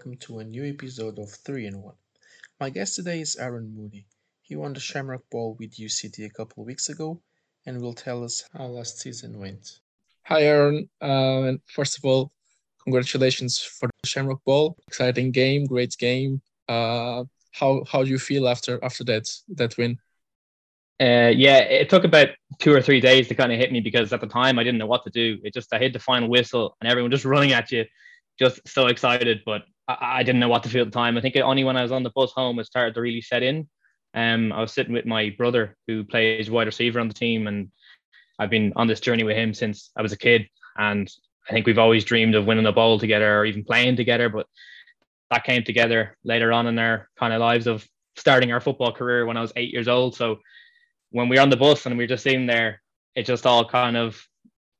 and welcome to a new episode of 3 in 1. My guest today is Arun Mooney. He won the Shamrock Bowl with UCD a couple of weeks ago and will tell us how last season went. Hi, Arun. Uh, and first of all, congratulations for the Shamrock Bowl. Exciting game, great game. Uh, how how do you feel after after that that win? Uh, yeah, it took about two or three days to kind of hit me because at the time I didn't know what to do. It just I hit the final whistle and everyone just running at you, just so excited. But I, I didn't know what to feel at the time. I think only when I was on the bus home it started to really set in. Um, I was sitting with my brother who plays wide receiver on the team, and I've been on this journey with him since I was a kid. And I think we've always dreamed of winning a bowl together or even playing together. But that came together later on in our kind of lives of starting our football career when I was eight years old. So when we were on the bus and we were just sitting there, it just all kind of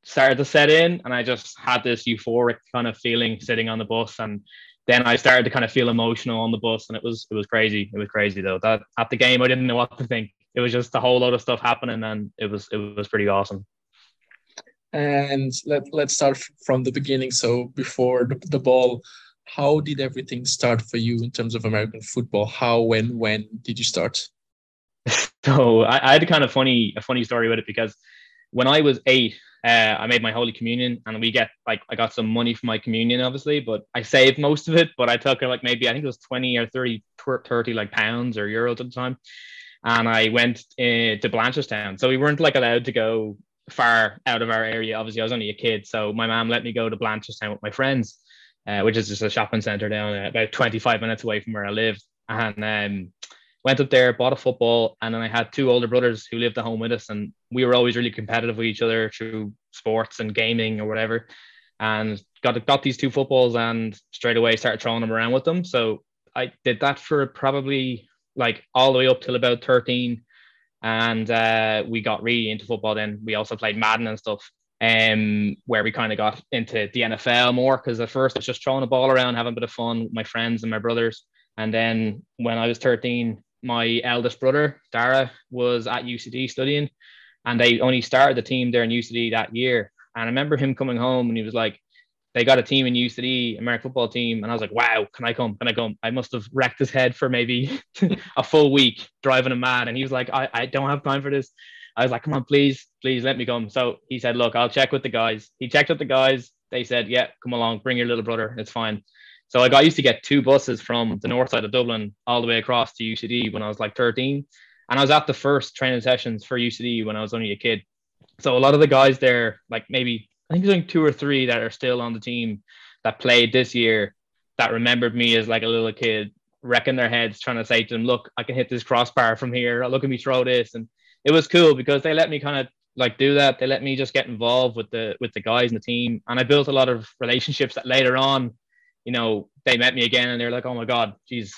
started to set in. And I just had this euphoric kind of feeling sitting on the bus. And then I started to kind of feel emotional on the bus. And it was it was crazy. It was crazy though. That at the game I didn't know what to think. It was just a whole lot of stuff happening and it was it was pretty awesome. And let let's start from the beginning. So before the, the ball, how did everything start for you in terms of American football? How, when, when did you start? So I, I, had a kind of funny a funny story with it because when I was eight, uh, I made my Holy Communion, and we get like I got some money for my communion, obviously, but I saved most of it. But I took like maybe I think it was twenty or 30, 30 like pounds or euros at the time, and I went uh, to Blanchardstown. So we weren't like allowed to go far out of our area. Obviously, I was only a kid, so my mom let me go to Blanchardstown with my friends, uh, which is just a shopping center down uh, about twenty five minutes away from where I lived, and um, went up there, bought a football, and then I had two older brothers who lived at home with us, and we were always really competitive with each other through sports and gaming or whatever. And got got these two footballs, and straight away started throwing them around with them. So I did that for probably like all the way up till about thirteen, and uh, we got really into football. Then we also played Madden and stuff. Um, where we kind of got into the NFL more because at first it's just throwing a ball around, having a bit of fun with my friends and my brothers. And then when I was 13, my eldest brother, Dara, was at UCD studying, and they only started the team there in UCD that year. And I remember him coming home and he was like, they got a team in UCD, American football team. And I was like, wow, can I come? Can I come? I must have wrecked his head for maybe a full week driving him mad. And he was like, I, I don't have time for this. I was like, come on, please, please let me come. So he said, look, I'll check with the guys. He checked with the guys. They said, yeah, come along, bring your little brother. It's fine. So I used to get two buses from the north side of Dublin all the way across to UCD when I was like 13. And I was at the first training sessions for UCD when I was only a kid. So a lot of the guys there, like maybe I think there's only two or three that are still on the team that played this year that remembered me as like a little kid, wrecking their heads, trying to say to them, look, I can hit this crossbar from here. Look at me throw this. And it was cool because they let me kind of like do that. They let me just get involved with the with the guys in the team. And I built a lot of relationships that later on you know, they met me again and they're like, oh my God, geez,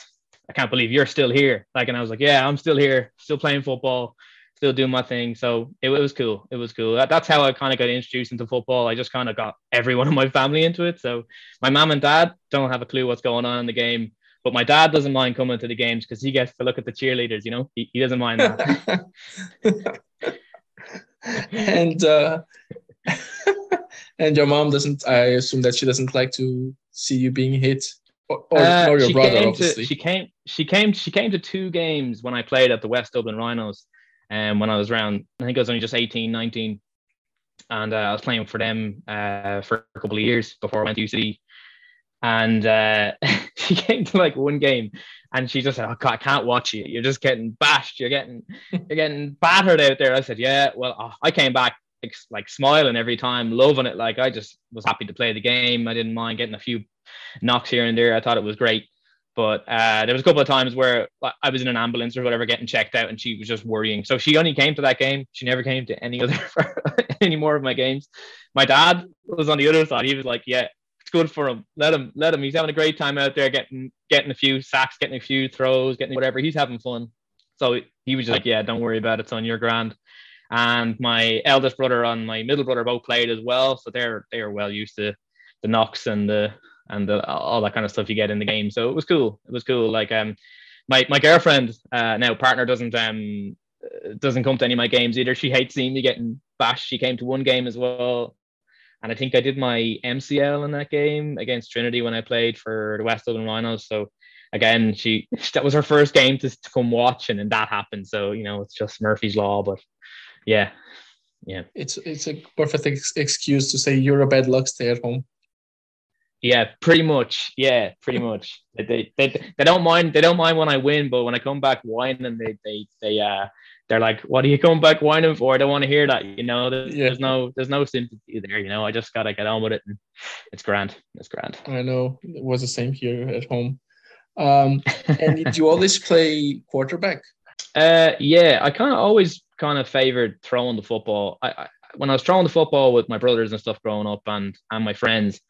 I can't believe you're still here. Like, and I was like, yeah, I'm still here, still playing football, still doing my thing. So it, it was cool. It was cool. That, that's how I kind of got introduced into football. I just kind of got everyone in my family into it. So my mom and dad don't have a clue what's going on in the game. But my dad doesn't mind coming to the games because he gets to look at the cheerleaders, you know, he, he doesn't mind that. and uh, and your mom doesn't i assume that she doesn't like to see you being hit or, or, uh, or your brother obviously to, she came she came she came to two games when i played at the west dublin rhinos and um, when i was around i think i was only just 18 19 and uh, i was playing for them uh, for a couple of years before i went to ucd and uh, she came to like one game and she just said oh, God, i can't watch you. You're just getting bashed. You're getting you're getting battered out there. I said yeah well uh, i came back like, like smiling every time, loving it. Like I just was happy to play the game. I didn't mind getting a few knocks here and there. I thought it was great. But uh, there was a couple of times where I was in an ambulance or whatever, getting checked out, and she was just worrying. So she only came to that game. She never came to any other any more of my games. My dad was on the other side. He was like, "Yeah, it's good for him. Let him, let him. He's having a great time out there, getting getting a few sacks, getting a few throws, getting whatever. He's having fun." So he was just like, "Yeah, don't worry about it, son. You're grand." and my eldest brother and my middle brother both played as well, so they're they are well used to the knocks and the and the, all that kind of stuff you get in the game. So it was cool. It was cool. Like um, my my girlfriend uh, now partner doesn't um doesn't come to any of my games either. She hates seeing me getting bashed. She came to one game as well, and I think I did my MCL in that game against Trinity when I played for the West Dublin Rhinos. So again, she that was her first game to, to come watch, and then that happened. So you know, it's just Murphy's law. But yeah, yeah, it's it's a perfect ex- excuse to say you're a bad luck. Stay at home. Yeah, pretty much. Yeah, pretty much. They, they, they don't mind they don't mind when I win, but when I come back whining, they they they uh they're like, "What are you coming back whining for?" I don't want to hear that. You know, there's, yeah. there's no there's no sympathy there. You know, I just gotta get on with it, and it's grand. It's grand. I know it was the same here at home. Um, and did you always play quarterback? Uh, yeah, I kind of always kind of favored throwing the football. I, I when I was throwing the football with my brothers and stuff growing up and and my friends,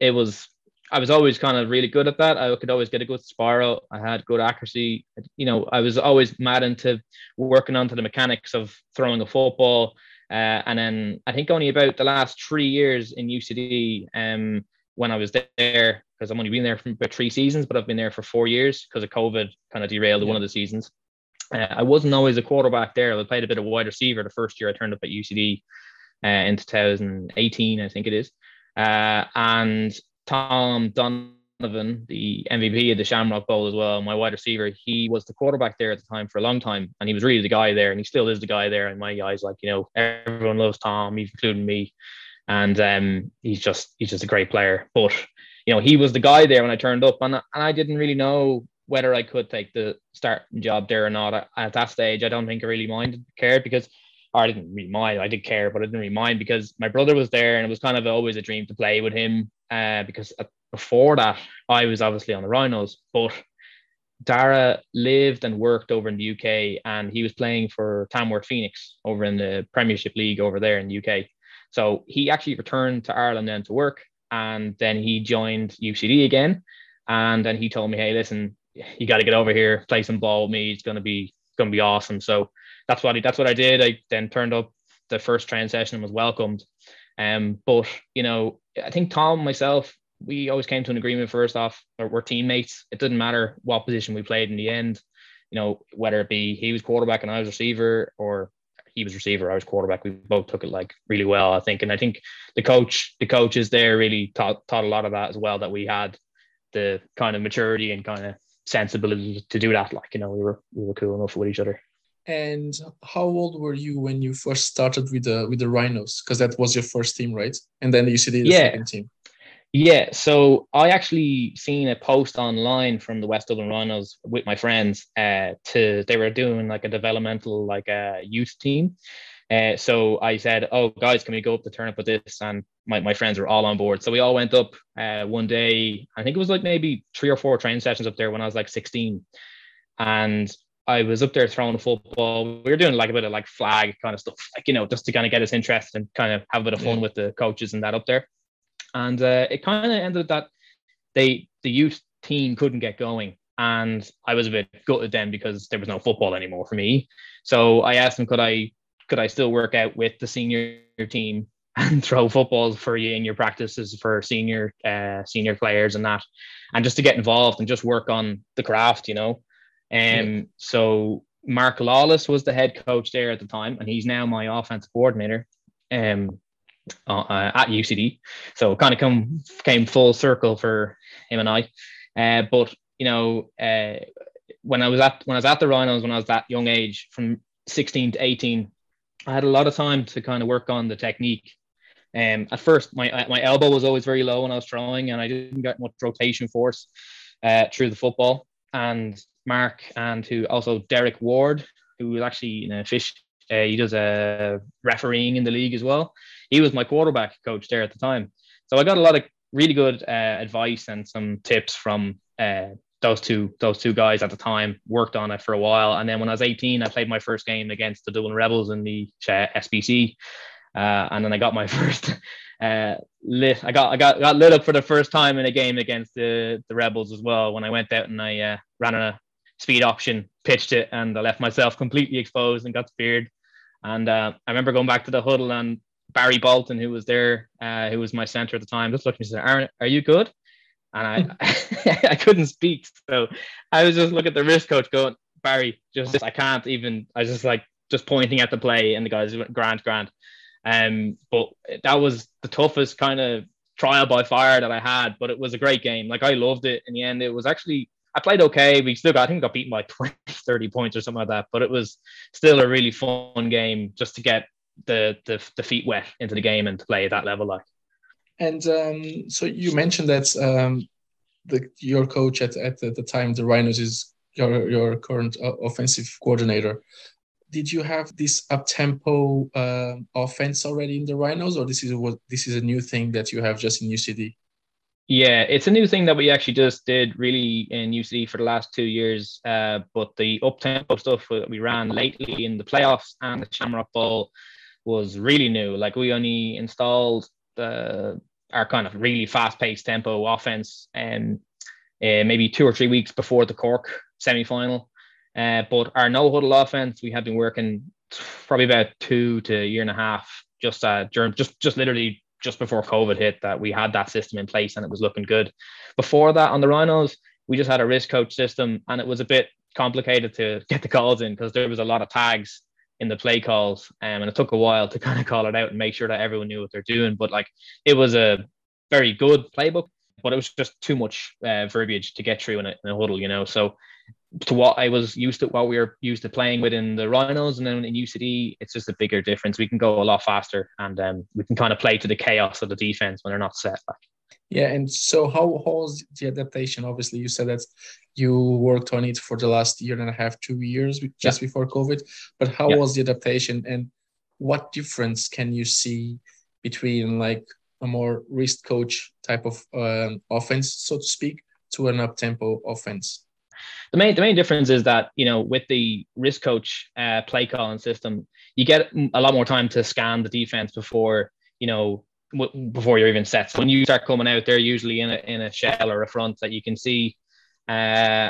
it was I was always kind of really good at that. I could always get a good spiral. I had good accuracy. You know, I was always mad into working onto the mechanics of throwing a football. Uh, and then I think only about the last three years in UCD, um, when I was there, because I've only been there for about three seasons, but I've been there for four years because of COVID kind of derailed yeah. one of the seasons. Uh, I wasn't always a quarterback there. I played a bit of wide receiver the first year I turned up at UCD uh, in 2018, I think it is. Uh, and Tom Donovan, the MVP of the Shamrock Bowl as well, my wide receiver, he was the quarterback there at the time for a long time. And he was really the guy there. And he still is the guy there in my eyes. Like, you know, everyone loves Tom, including me. And um, he's just he's just a great player. But, you know, he was the guy there when I turned up. And, and I didn't really know whether I could take the starting job there or not. At that stage, I don't think I really minded, cared because or I didn't mind. I did care, but I didn't mind because my brother was there, and it was kind of always a dream to play with him. Uh, because before that, I was obviously on the Rhinos, but Dara lived and worked over in the UK, and he was playing for Tamworth Phoenix over in the Premiership League over there in the UK. So he actually returned to Ireland then to work, and then he joined UCD again. And then he told me, "Hey, listen, you got to get over here, play some ball with me. It's gonna be gonna be awesome." So that's what I, that's what I did. I then turned up the first train session and was welcomed. Um, but you know, I think Tom myself, we always came to an agreement first off. We're, teammates. It didn't matter what position we played in the end. You know, whether it be he was quarterback and I was receiver, or he was receiver, I was quarterback. We both took it like really well, I think. And I think the coach, the coaches there really taught taught a lot of that as well. That we had the kind of maturity and kind of sensibility to do that. Like you know, we were we were cool enough with each other. And how old were you when you first started with the with the Rhinos? Because that was your first team, right? And then you see the yeah. second team. Yeah, so I actually seen a post online from the West Dublin Rhinos with my friends. Uh, to they were doing like a developmental like a uh, youth team. Uh, so I said, "Oh, guys, can we go up to turn up with this?" And my, my friends were all on board. So we all went up uh, one day. I think it was like maybe three or four training sessions up there when I was like 16. And I was up there throwing a football. We were doing like a bit of like flag kind of stuff, like you know, just to kind of get us interested and kind of have a bit of fun yeah. with the coaches and that up there. And uh, it kind of ended up that they the youth team couldn't get going, and I was a bit gutted then because there was no football anymore for me. So I asked them, could I could I still work out with the senior team and throw footballs for you in your practices for senior uh, senior players and that, and just to get involved and just work on the craft, you know. Um, yeah. So Mark Lawless was the head coach there at the time, and he's now my offensive coordinator um, uh, uh at UCD. So kind of come came full circle for him and I. Uh, but you know, uh, when I was at when I was at the Rhinos when I was that young age, from 16 to 18, I had a lot of time to kind of work on the technique. Um, at first, my my elbow was always very low when I was throwing, and I didn't get much rotation force uh, through the football. And Mark and who also Derek Ward, who was actually in a fish. Uh, he does a uh, refereeing in the league as well. He was my quarterback coach there at the time, so I got a lot of really good uh, advice and some tips from uh, those two those two guys at the time. Worked on it for a while, and then when I was 18, I played my first game against the Dublin Rebels in the uh, SBC, uh, and then I got my first uh, lit. I got I got got lit up for the first time in a game against the the Rebels as well when I went out and I uh, ran a speed option, pitched it, and I left myself completely exposed and got speared. And uh, I remember going back to the huddle and Barry Bolton, who was there, uh, who was my center at the time, just looked at me and said, Arun, are you good? And I, I couldn't speak. So I was just looking at the wrist coach going, Barry, just, I can't even, I was just like, just pointing at the play and the guys went, grand, grand. Um, but that was the toughest kind of trial by fire that I had. But it was a great game. Like I loved it. In the end, it was actually I played okay. We still got I think we got beaten by 20, 30 points or something like that. But it was still a really fun game just to get the the, the feet wet into the game and to play at that level. Like. And um, so you mentioned that um, the your coach at, at the, time, the Rhinos, is your your current offensive coordinator. Did you have this up tempo uh, offense already in the Rhinos, or this is what this is a new thing that you have just in UCD? Yeah, it's a new thing that we actually just did really in UCD for the last two years. Uh, but the up tempo stuff that we ran lately in the playoffs and the Shamrock Bowl was really new. Like we only installed the our kind of really fast paced tempo offense and uh, maybe two or three weeks before the Cork semi final. Uh, but our no huddle offense, we have been working probably about two to a year and a half just uh, during just just literally just before COVID hit that we had that system in place and it was looking good. Before that, on the Rhinos, we just had a wrist coach system and it was a bit complicated to get the calls in because there was a lot of tags in the play calls, um, and it took a while to kind of call it out and make sure that everyone knew what they're doing. But like it was a very good playbook, but it was just too much uh, verbiage to get through in a, in a, huddle, you know. So to what I was used to, what we were used to playing with in the Rhinos, and then in UCD, it's just a bigger difference. We can go a lot faster, and um, we can kind of play to the chaos of the defense when they're not set. Like. Yeah, and so how, how was the adaptation? Obviously, you said that you worked on it for the last year and a half, two years, just yeah. before COVID. But how yeah. was the adaptation, and what difference can you see between like a more wrist coach type of um, offense, so to speak, to an up tempo offense? The main the main difference is that you know with the wrist coach uh, play calling system, you get a lot more time to scan the defense before you know before you're even set. So when you start coming out, they're usually in a in a shell or a front that you can see, uh,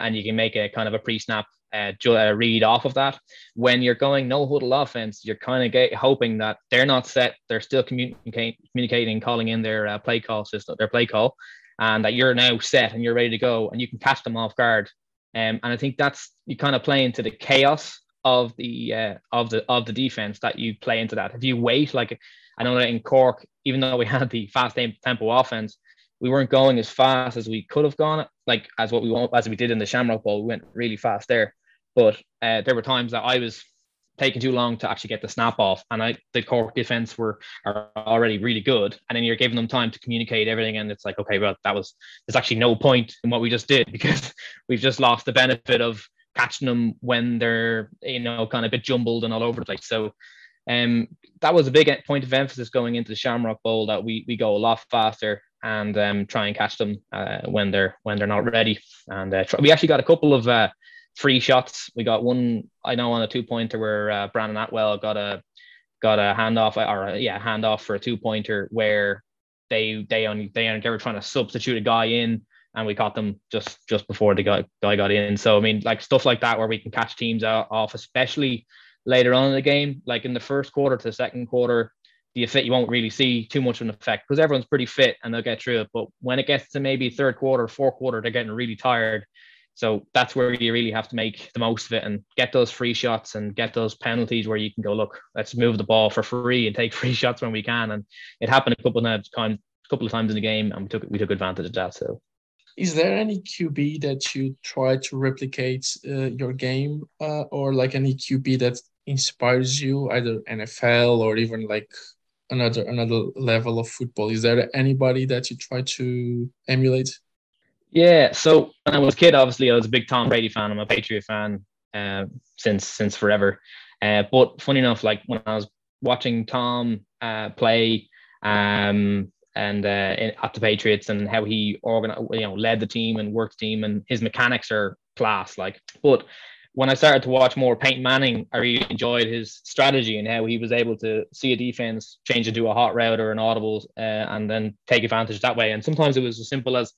and you can make a kind of a pre-snap uh, uh read off of that. When you're going no huddle offense, you're kind of get, hoping that they're not set. They're still communicating, communicating, calling in their uh, play call system, their play call, and that you're now set and you're ready to go, and you can catch them off guard. Um, and I think that's you kind of play into the chaos of the uh, of the of the defense that you play into that. If you wait like I know that in Cork, even though we had the fast tempo offense, we weren't going as fast as we could have gone, like as what we want, as we did in the Shamrock Bowl. We went really fast there, but uh, there were times that I was taking too long to actually get the snap off, and I the Cork defense were are already really good, and then you're giving them time to communicate everything, and it's like, okay, well, that was there's actually no point in what we just did because we've just lost the benefit of catching them when they're you know kind of a bit jumbled and all over the place. So um, that was a big point of emphasis going into the Shamrock Bowl that we we go a lot faster and um, try and catch them uh, when they're when they're not ready. And uh, we actually got a couple of uh, free shots. We got one I know on a two pointer where uh, Brandon Atwell got a got a handoff or a, yeah handoff for a two pointer where they they only they, they were trying to substitute a guy in and we caught them just just before the guy, guy got in. So I mean like stuff like that where we can catch teams out, off, especially later on in the game. Like in the first quarter to the second quarter, the effect you won't really see too much of an effect because everyone's pretty fit and they'll get through it. But when it gets to maybe third quarter, fourth quarter, they're getting really tired. So that's where you really have to make the most of it and get those free shots and get those penalties where you can go, look, let's move the ball for free and take free shots when we can. And it happened a couple of times, couple of times in the game, and we took we took advantage of that. So is there any QB that you try to replicate uh, your game, uh, or like any QB that inspires you, either NFL or even like another another level of football? Is there anybody that you try to emulate? Yeah, so when I was a kid, obviously I was a big Tom Brady fan. I'm a Patriot fan uh, since since forever. Uh, but funny enough, like when I was watching Tom uh, play, um, and uh, at the Patriots and how he organized, you know, led the team and worked team and his mechanics are class. Like, but when I started to watch more Peyton Manning, I really enjoyed his strategy and how he was able to see a defense change into a hot route or an audible uh, and then take advantage that way. And sometimes it was as simple as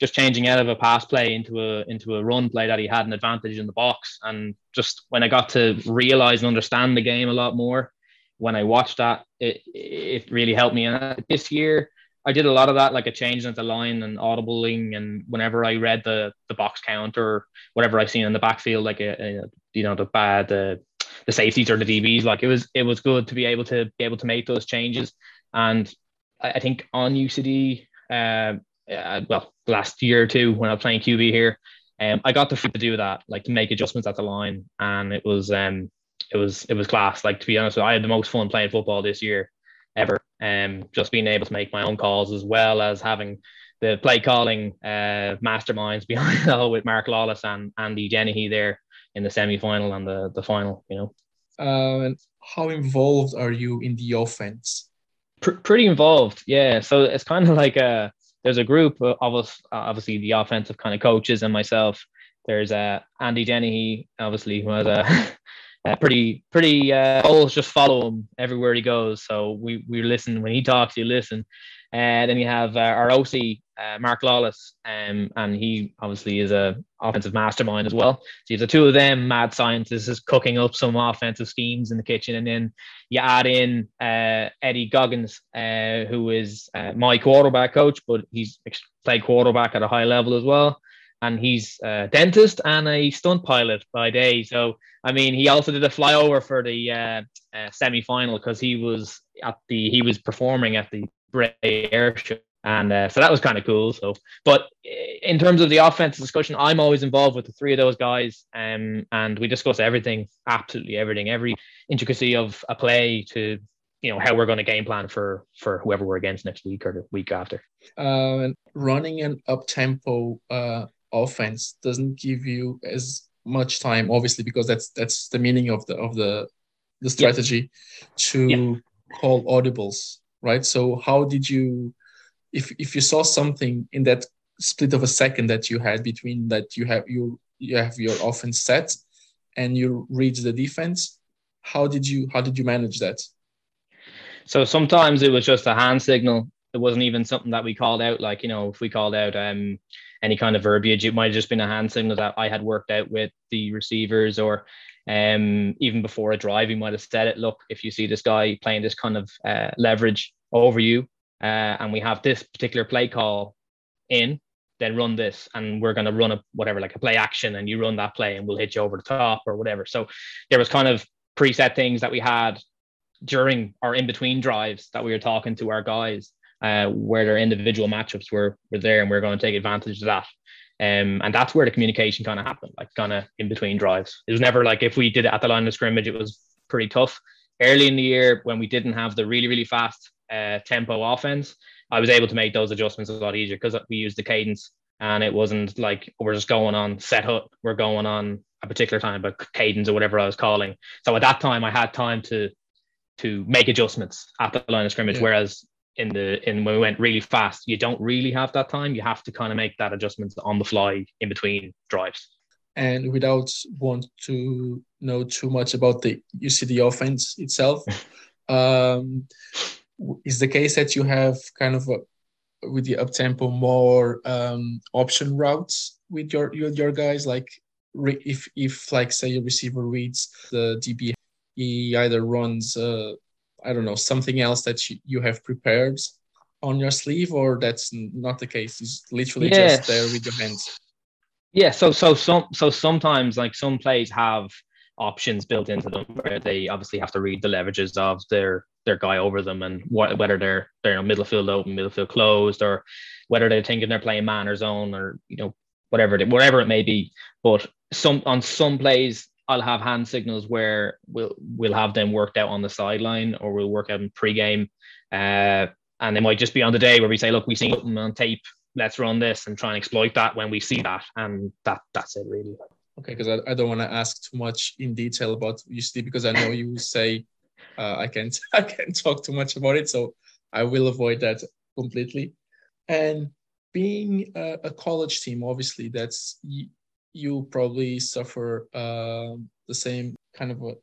just changing out of a pass play into a into a run play that he had an advantage in the box. And just when I got to realize and understand the game a lot more, when I watched that, it it really helped me. And this year, I did a lot of that, like a change at the line and audibling, and whenever I read the the box count or whatever I've seen in the backfield, like a, a you know the bad the the safeties or the DBs. Like it was it was good to be able to be able to make those changes. And I, I think on UCD, uh, uh, well, last year or two when I was playing QB here, um, I got the to do that, like to make adjustments at the line, and it was um, it was it was class. Like to be honest, I had the most fun playing football this year ever. Um, just being able to make my own calls as well as having the play calling uh, masterminds behind it all with Mark Lawless and Andy Dennehy there in the semi final and the the final. You know. Uh, and how involved are you in the offense? Pr- pretty involved, yeah. So it's kind of like a there's a group of us, obviously the offensive kind of coaches and myself. There's uh, Andy Dennehy, obviously, who has a, a pretty pretty uh, always just follow him everywhere he goes. So we we listen when he talks, you listen. And then you have uh, our OC, uh, Mark Lawless, um, and he obviously is a offensive mastermind as well. So the two of them, mad scientists, is cooking up some offensive schemes in the kitchen, and then you add in uh, Eddie Goggins, uh, who is uh, my quarterback coach, but he's played quarterback at a high level as well. And he's a dentist and a stunt pilot by day. So, I mean, he also did a flyover for the uh, uh, semi final because he was at the he was performing at the Bray Airship. And uh, so that was kind of cool. So, but in terms of the offensive discussion, I'm always involved with the three of those guys, um, and we discuss everything, absolutely everything, every intricacy of a play to you know how we're going to game plan for for whoever we're against next week or the week after. Uh, running an up tempo uh, offense doesn't give you as much time, obviously, because that's that's the meaning of the of the the strategy to call audibles right? So how did you, if if you saw something in that split of a second that you had between that you have you you have your offense set and you read the defense, how did you how did you manage that? So sometimes it was just a hand signal. It wasn't even something that we called out. Like you know, if we called out um, any kind of verbiage, it might have just been a hand signal that I had worked out with the receivers, or um, even before a drive, he might have said it. Look, if you see this guy playing this kind of uh, leverage over you, uh, and we have this particular play call in, then run this, and we're going to run a whatever, like a play action, and you run that play, and we'll hit you over the top or whatever. So there was kind of preset things that we had during our in between drives that we were talking to our guys, uh, where their individual matchups were were there, and we are going to take advantage of that. Um, and that's where the communication kind of happened, like kind of in between drives. It was never like if we did it at the line of scrimmage, it was pretty tough. Early in the year, when we didn't have the really, really fast uh, tempo offense, I was able to make those adjustments a lot easier because we used the cadence and it wasn't like we're just going on set up, we're going on a particular time, but cadence or whatever I was calling. So at that time, I had time to to make adjustments at the line of scrimmage. Yeah. Whereas in the in when we went really fast, you don't really have that time. You have to kind of make that adjustment on the fly in between drives. And without want to know too much about the UCD offense itself, um, is the case that you have kind of a, with the up tempo more um, option routes with your, your your guys like if if like say a receiver reads the DB he either runs uh, I don't know, something else that you, you have prepared on your sleeve, or that's not the case? It's literally yes. just there with your hands. Yeah. So so some so sometimes like some plays have options built into them where they obviously have to read the leverages of their their guy over them and what, whether they're they're you know, middle field open, middle field closed, or whether they're thinking they're playing man or zone or you know whatever whatever it may be. But some on some plays I'll have hand signals where we'll we'll have them worked out on the sideline or we'll work out in pregame. Uh, and it might just be on the day where we say, look, we've seen something on tape, let's run this and try and exploit that when we see that. And that that's it really. Okay, because I, I don't want to ask too much in detail about UCD because I know you say uh, I can't I can't talk too much about it, so I will avoid that completely. And being a, a college team, obviously, that's you probably suffer uh, the same kind of a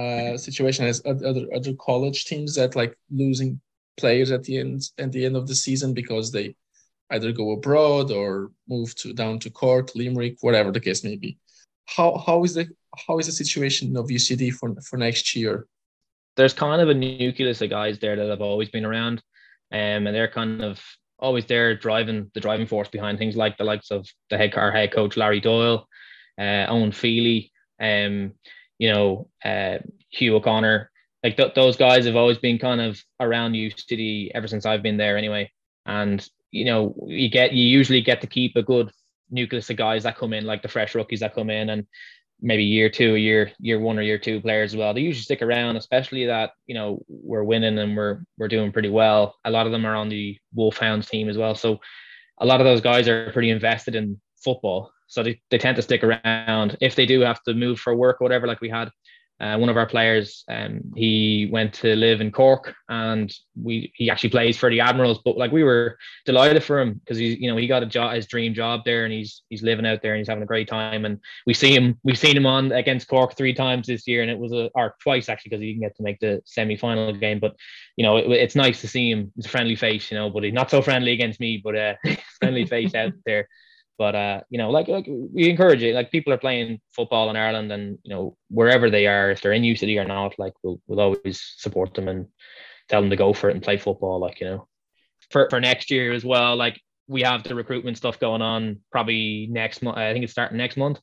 uh, situation as other other college teams that like losing players at the end at the end of the season because they either go abroad or move to down to Cork, Limerick, whatever the case may be. How how is the how is the situation of UCD for for next year? There's kind of a nucleus of guys there that have always been around, um, and they're kind of always there driving the driving force behind things like the likes of the head our head coach Larry Doyle, uh, Owen Feely, um, you know, uh, Hugh O'Connor. Like th- those guys have always been kind of around UCD ever since I've been there anyway. And you know, you get you usually get to keep a good nucleus of guys that come in, like the fresh rookies that come in, and maybe year two, year year one or year two players as well. They usually stick around, especially that you know we're winning and we're we're doing pretty well. A lot of them are on the Wolfhounds team as well, so a lot of those guys are pretty invested in football. So they, they tend to stick around. If they do have to move for work or whatever, like we had uh, one of our players, um, he went to live in Cork, and we he actually plays for the Admirals. But like we were delighted for him because he's you know he got a job, his dream job there, and he's he's living out there and he's having a great time. And we see him, we've seen him on against Cork three times this year, and it was a or twice actually because he didn't get to make the semi final game. But you know it, it's nice to see him. He's a friendly face, you know, but he's not so friendly against me, but uh, friendly face out there. But uh, you know, like like we encourage it. Like people are playing football in Ireland, and you know wherever they are, if they're in UCD or not, like we'll we'll always support them and tell them to go for it and play football. Like you know, for for next year as well. Like we have the recruitment stuff going on probably next month. I think it's starting next month.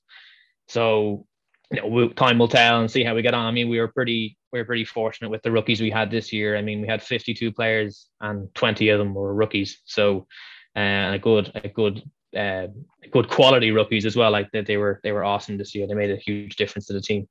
So you know, we'll, time will tell and see how we get on. I mean, we were pretty we were pretty fortunate with the rookies we had this year. I mean, we had 52 players and 20 of them were rookies. So uh, a good a good uh, good quality rookies as well. Like that, they were they were awesome this year. They made a huge difference to the team,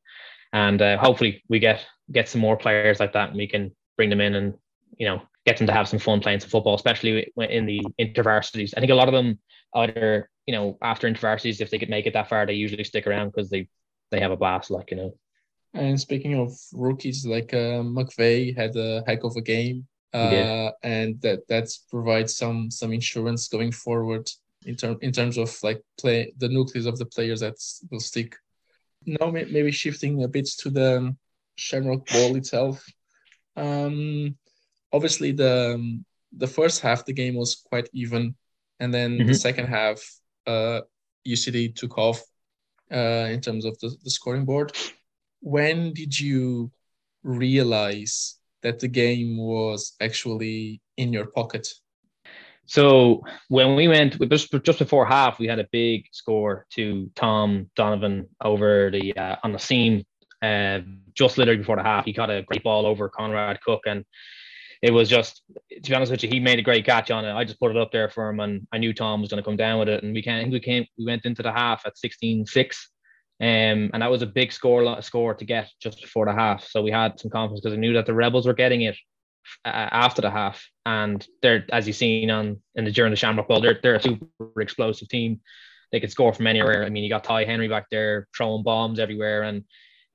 and uh, hopefully we get get some more players like that, and we can bring them in and you know get them to have some fun playing some football, especially in the intervarsities. I think a lot of them either you know after intervarsities, if they could make it that far, they usually stick around because they they have a blast. Like you know. And speaking of rookies, like uh, McVeigh had a heck of a game, uh, and that that's provides some some insurance going forward in term in terms of like play the nucleus of the players that will stick. Now maybe shifting a bit to the Shamrock Bowl itself. Um, obviously the um, the first half the game was quite even, and then mm-hmm. the second half, uh, UCD took off uh, in terms of the, the scoring board. When did you realize that the game was actually in your pocket? So when we went just just before half, we had a big score to Tom Donovan over the uh, on the seam, uh, just literally before the half. He got a great ball over Conrad Cook, and it was just to be honest with you, he made a great catch on it. I just put it up there for him, and I knew Tom was going to come down with it. And we can we came we went into the half at 16-6. Um, and that was a big score score to get just before the half. So we had some confidence because I knew that the Rebels were getting it uh, after the half, and they're as you've seen on in the during the Shamrock Bowl, they're they're a super explosive team. They could score from anywhere. I mean, you got Ty Henry back there throwing bombs everywhere, and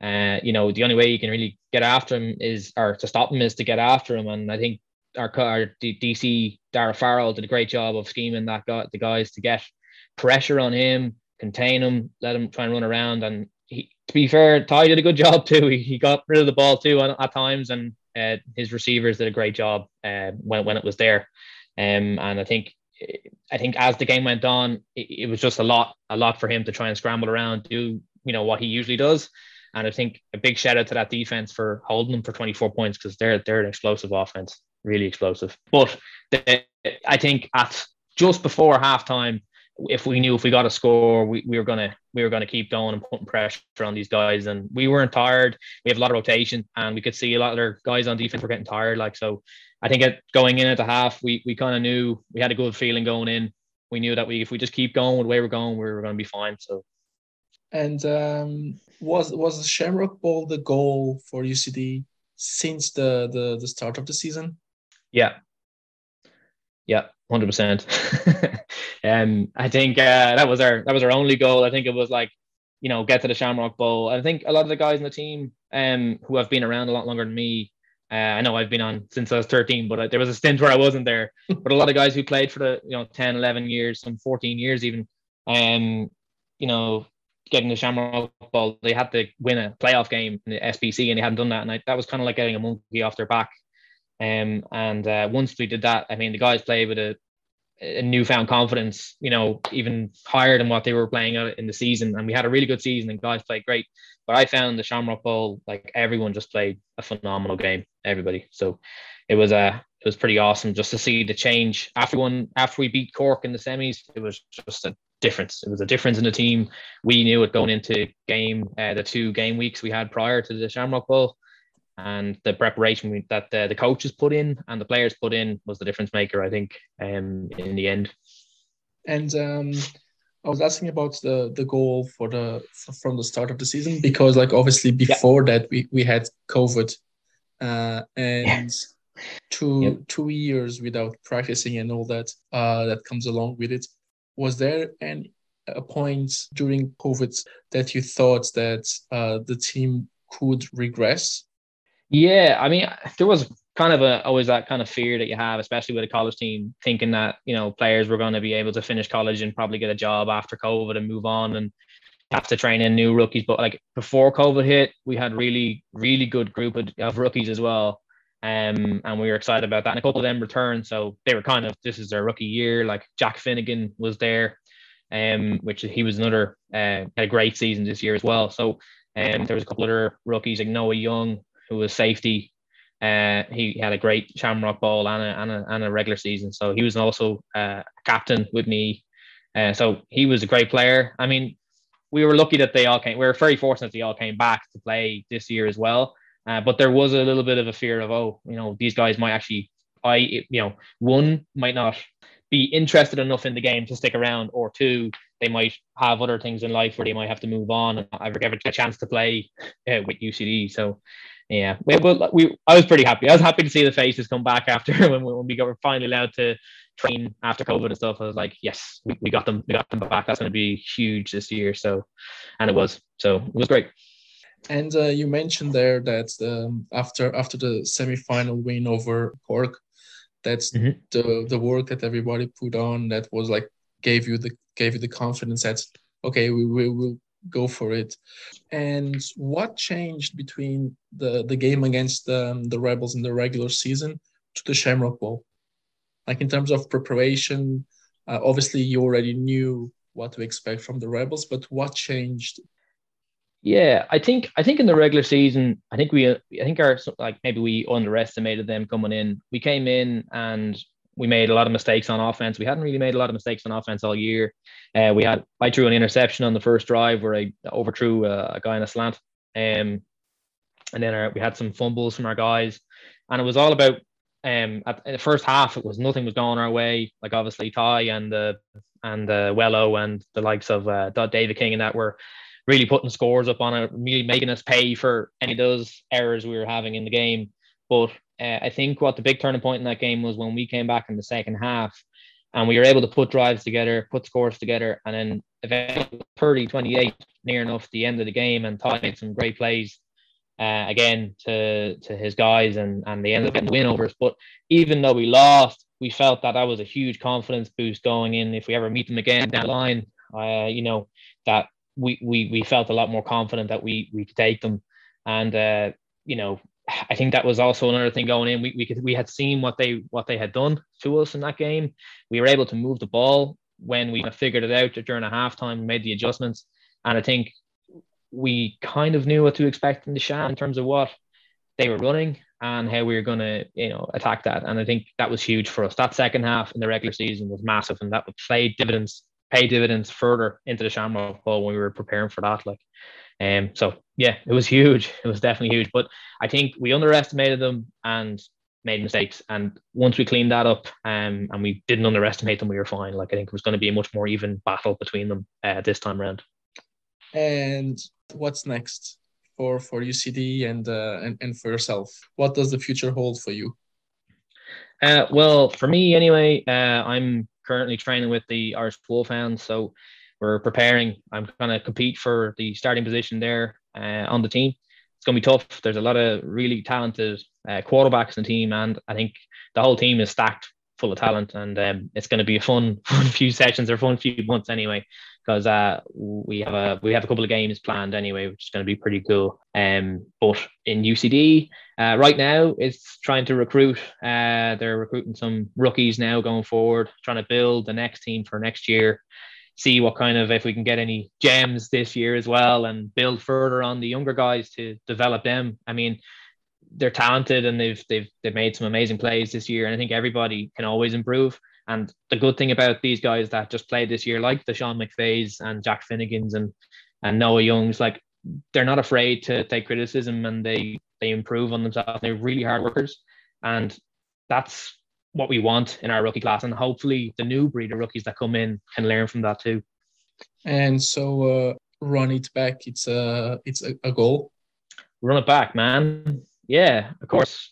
uh, you know the only way you can really get after him is or to stop him is to get after him. And I think our, our DC Dara Farrell did a great job of scheming that guy, the guys to get pressure on him, contain him, let him try and run around. And he, to be fair, Ty did a good job too. He, he got rid of the ball too at, at times, and uh, his receivers did a great job uh, when when it was there. Um, and I think I think as the game went on, it, it, was just a lot a lot for him to try and scramble around, do you know what he usually does. And I think a big shout out to that defense for holding them for 24 points because they're they're an explosive offense, really explosive. But the, I think at just before halftime, if we knew if we got a score, we, we were gonna we were gonna keep going and putting pressure on these guys. And we weren't tired. We have a lot of rotation, and we could see a lot of their guys on defense were getting tired. Like so, I think at going in at the half, we we kind of knew we had a good feeling going in. We knew that we if we just keep going with the way we're going, we were going to be fine. So. And um, was was the Shamrock Bowl the goal for UCD since the the, the start of the season? Yeah. Yeah, hundred percent. Um, I think uh, that was our that was our only goal. I think it was like, you know, get to the Shamrock Bowl. I think a lot of the guys in the team um, who have been around a lot longer than me. Uh, I know I've been on since I was 13, but there was a stint where I wasn't there. but a lot of guys who played for the you know 10, 11 years, some 14 years even, um, you know, getting the Shamrock Bowl, they had to win a playoff game in the SBC, and they hadn't done that. And I, that was kind of like getting a monkey off their back. Um, and uh, once we did that, I mean, the guys played with a a newfound confidence, you know, even higher than what they were playing in the season. And we had a really good season and guys played great. But I found the Shamrock Bowl, like everyone just played a phenomenal game, everybody. So it was a uh, it was pretty awesome just to see the change after one after we beat Cork in the semis. It was just a difference. It was a difference in the team. We knew it going into game uh, the two game weeks we had prior to the Shamrock Bowl. And the preparation that the, the coaches put in and the players put in was the difference maker, I think, um, in the end. And um, I was asking about the the goal for the from the start of the season because, like, obviously before yeah. that we we had COVID, uh, and two yep. two years without practicing and all that uh, that comes along with it. Was there any a point during COVID that you thought that uh, the team could regress? Yeah, I mean, there was kind of a always that kind of fear that you have, especially with a college team, thinking that you know players were going to be able to finish college and probably get a job after COVID and move on and have to train in new rookies. But like before COVID hit, we had really really good group of, of rookies as well. Um, and we were excited about that. And a couple of them returned, so they were kind of this is their rookie year. Like Jack Finnegan was there, um, which he was another uh, had a great season this year as well. So um, there was a couple other rookies like Noah Young, who was safety. Uh, he had a great Shamrock Bowl and a, and a, and a regular season. So he was also uh, captain with me. Uh, so he was a great player. I mean, we were lucky that they all came. We were very fortunate they all came back to play this year as well. Uh, but there was a little bit of a fear of, oh, you know, these guys might actually, I, you know, one might not be interested enough in the game to stick around, or two, they might have other things in life where they might have to move on and ever get a chance to play uh, with UCD. So, yeah, we, we, I was pretty happy. I was happy to see the faces come back after when, when we got were finally allowed to train after COVID and stuff. I was like, yes, we, we got them, we got them back. That's going to be huge this year. So, and it was. So it was great. And uh, you mentioned there that um, after after the semi-final win over Cork, that's mm-hmm. the the work that everybody put on. That was like gave you the gave you the confidence that okay, we, we will go for it. And what changed between the the game against the, the Rebels in the regular season to the Shamrock Bowl? Like in terms of preparation, uh, obviously you already knew what to expect from the Rebels, but what changed yeah, I think I think in the regular season, I think we I think our like maybe we underestimated them coming in. We came in and we made a lot of mistakes on offense. We hadn't really made a lot of mistakes on offense all year. Uh, we had I threw an interception on the first drive where I overthrew a, a guy in a slant, um, and then our, we had some fumbles from our guys, and it was all about um at in the first half it was nothing was going our way. Like obviously Ty and the and the Wello and the likes of uh, David King and that were really putting scores up on it, really making us pay for any of those errors we were having in the game. But uh, I think what the big turning point in that game was when we came back in the second half and we were able to put drives together, put scores together, and then eventually 30 28 near enough the end of the game. And Todd made some great plays uh, again to to his guys, and, and they ended up getting the win over us. But even though we lost, we felt that that was a huge confidence boost going in if we ever meet them again down the line. Uh, you know, that we we we felt a lot more confident that we we could take them, and uh, you know I think that was also another thing going in. We we could we had seen what they what they had done to us in that game. We were able to move the ball when we figured it out during a halftime, made the adjustments, and I think we kind of knew what to expect in the shot in terms of what they were running and how we were going to you know attack that. And I think that was huge for us. That second half in the regular season was massive, and that played dividends pay dividends further into the Shamrock Bowl when we were preparing for that. Like, um, so yeah, it was huge. It was definitely huge. But I think we underestimated them and made mistakes. And once we cleaned that up, um, and we didn't underestimate them, we were fine. Like I think it was going to be a much more even battle between them uh, this time around. And what's next for for UCD and uh, and and for yourself? What does the future hold for you? Uh, well, for me anyway, uh, I'm currently training with the Irish Wolfhounds. So we're preparing. I'm going to compete for the starting position there uh, on the team. It's going to be tough. There's a lot of really talented uh, quarterbacks in the team, and I think the whole team is stacked full of talent. And um, it's going to be a fun, fun few sessions or fun few months anyway, because uh, we have a we have a couple of games planned anyway, which is going to be pretty cool. Um, but in UCD, uh, right now, it's trying to recruit. Uh, they're recruiting some rookies now going forward, trying to build the next team for next year. See what kind of if we can get any gems this year as well, and build further on the younger guys to develop them. I mean, they're talented and they've they've they've made some amazing plays this year, and I think everybody can always improve. And the good thing about these guys that just played this year, like the Sean McVeighs and Jack Finnegans and and Noah Youngs, like they're not afraid to take criticism and they they improve on themselves. They're really hard workers, and that's what we want in our rookie class. And hopefully, the new breed of rookies that come in can learn from that too. And so, uh, run it back. It's a it's a, a goal. Run it back, man. Yeah, of course.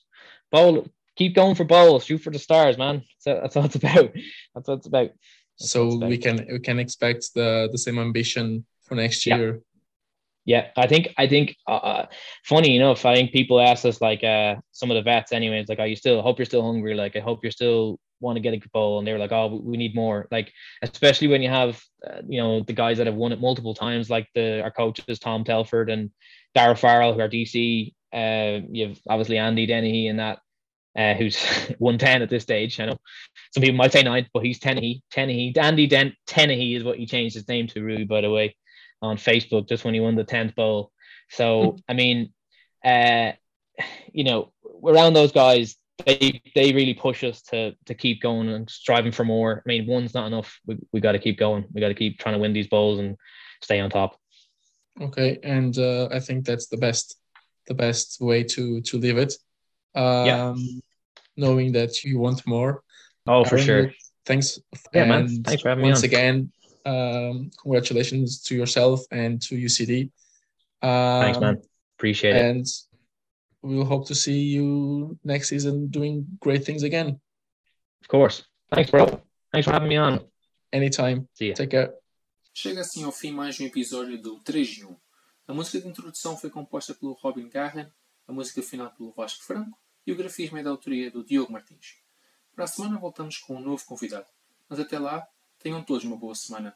Bowl. Keep going for bowls. Shoot for the stars, man. So that's what it's about. That's what it's about. That's so we can we can expect the the same ambition for next year. Yeah, I think I think uh, uh, funny enough, I think people ask us like uh some of the vets anyways, like, are you still hope you're still hungry? Like, I hope you're still want to get a bowl, and they were like, oh, we need more. Like, especially when you have uh, you know the guys that have won it multiple times, like the our coaches Tom Telford and Dara Farrell, who are DC. Uh, you have obviously Andy Dennehy and that. Uh, who's 110 at this stage. I know some people might say nine, but he's Tennehy. Tennehy. Andy Den- Tennehy is what he changed his name to, Ruby, by the way on Facebook just when he won the 10th bowl. So, hmm. I mean, uh, you know, around those guys, they they really push us to to keep going and striving for more. I mean, one's not enough. We, we got to keep going. We got to keep trying to win these bowls and stay on top. Okay, and uh, I think that's the best the best way to to live it. Um, yeah. Knowing that you want more. Oh, for sure. Thanks. Yeah, man. Thanks for having once me. Once again, um, congratulations to yourself and to UCD. Um, Thanks, man. Appreciate and it. And we'll hope to see you next season doing great things again. Of course. Thanks, bro. Thanks for having me on. Anytime. See you. Take care. Chega assim ao fim mais um episódio do 3 de 1. A música de introdução foi composta pelo Robin Garren, a música final pelo Vasco Franco e o grafismo é da autoria do Diogo Martins. Para a semana voltamos com um novo convidado. Mas até lá, Tenham todos uma boa semana.